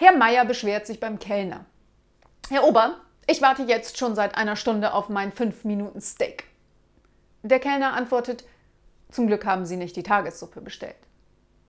Herr Meier beschwert sich beim Kellner. Herr Ober, ich warte jetzt schon seit einer Stunde auf mein 5-Minuten-Steak. Der Kellner antwortet, zum Glück haben Sie nicht die Tagessuppe bestellt.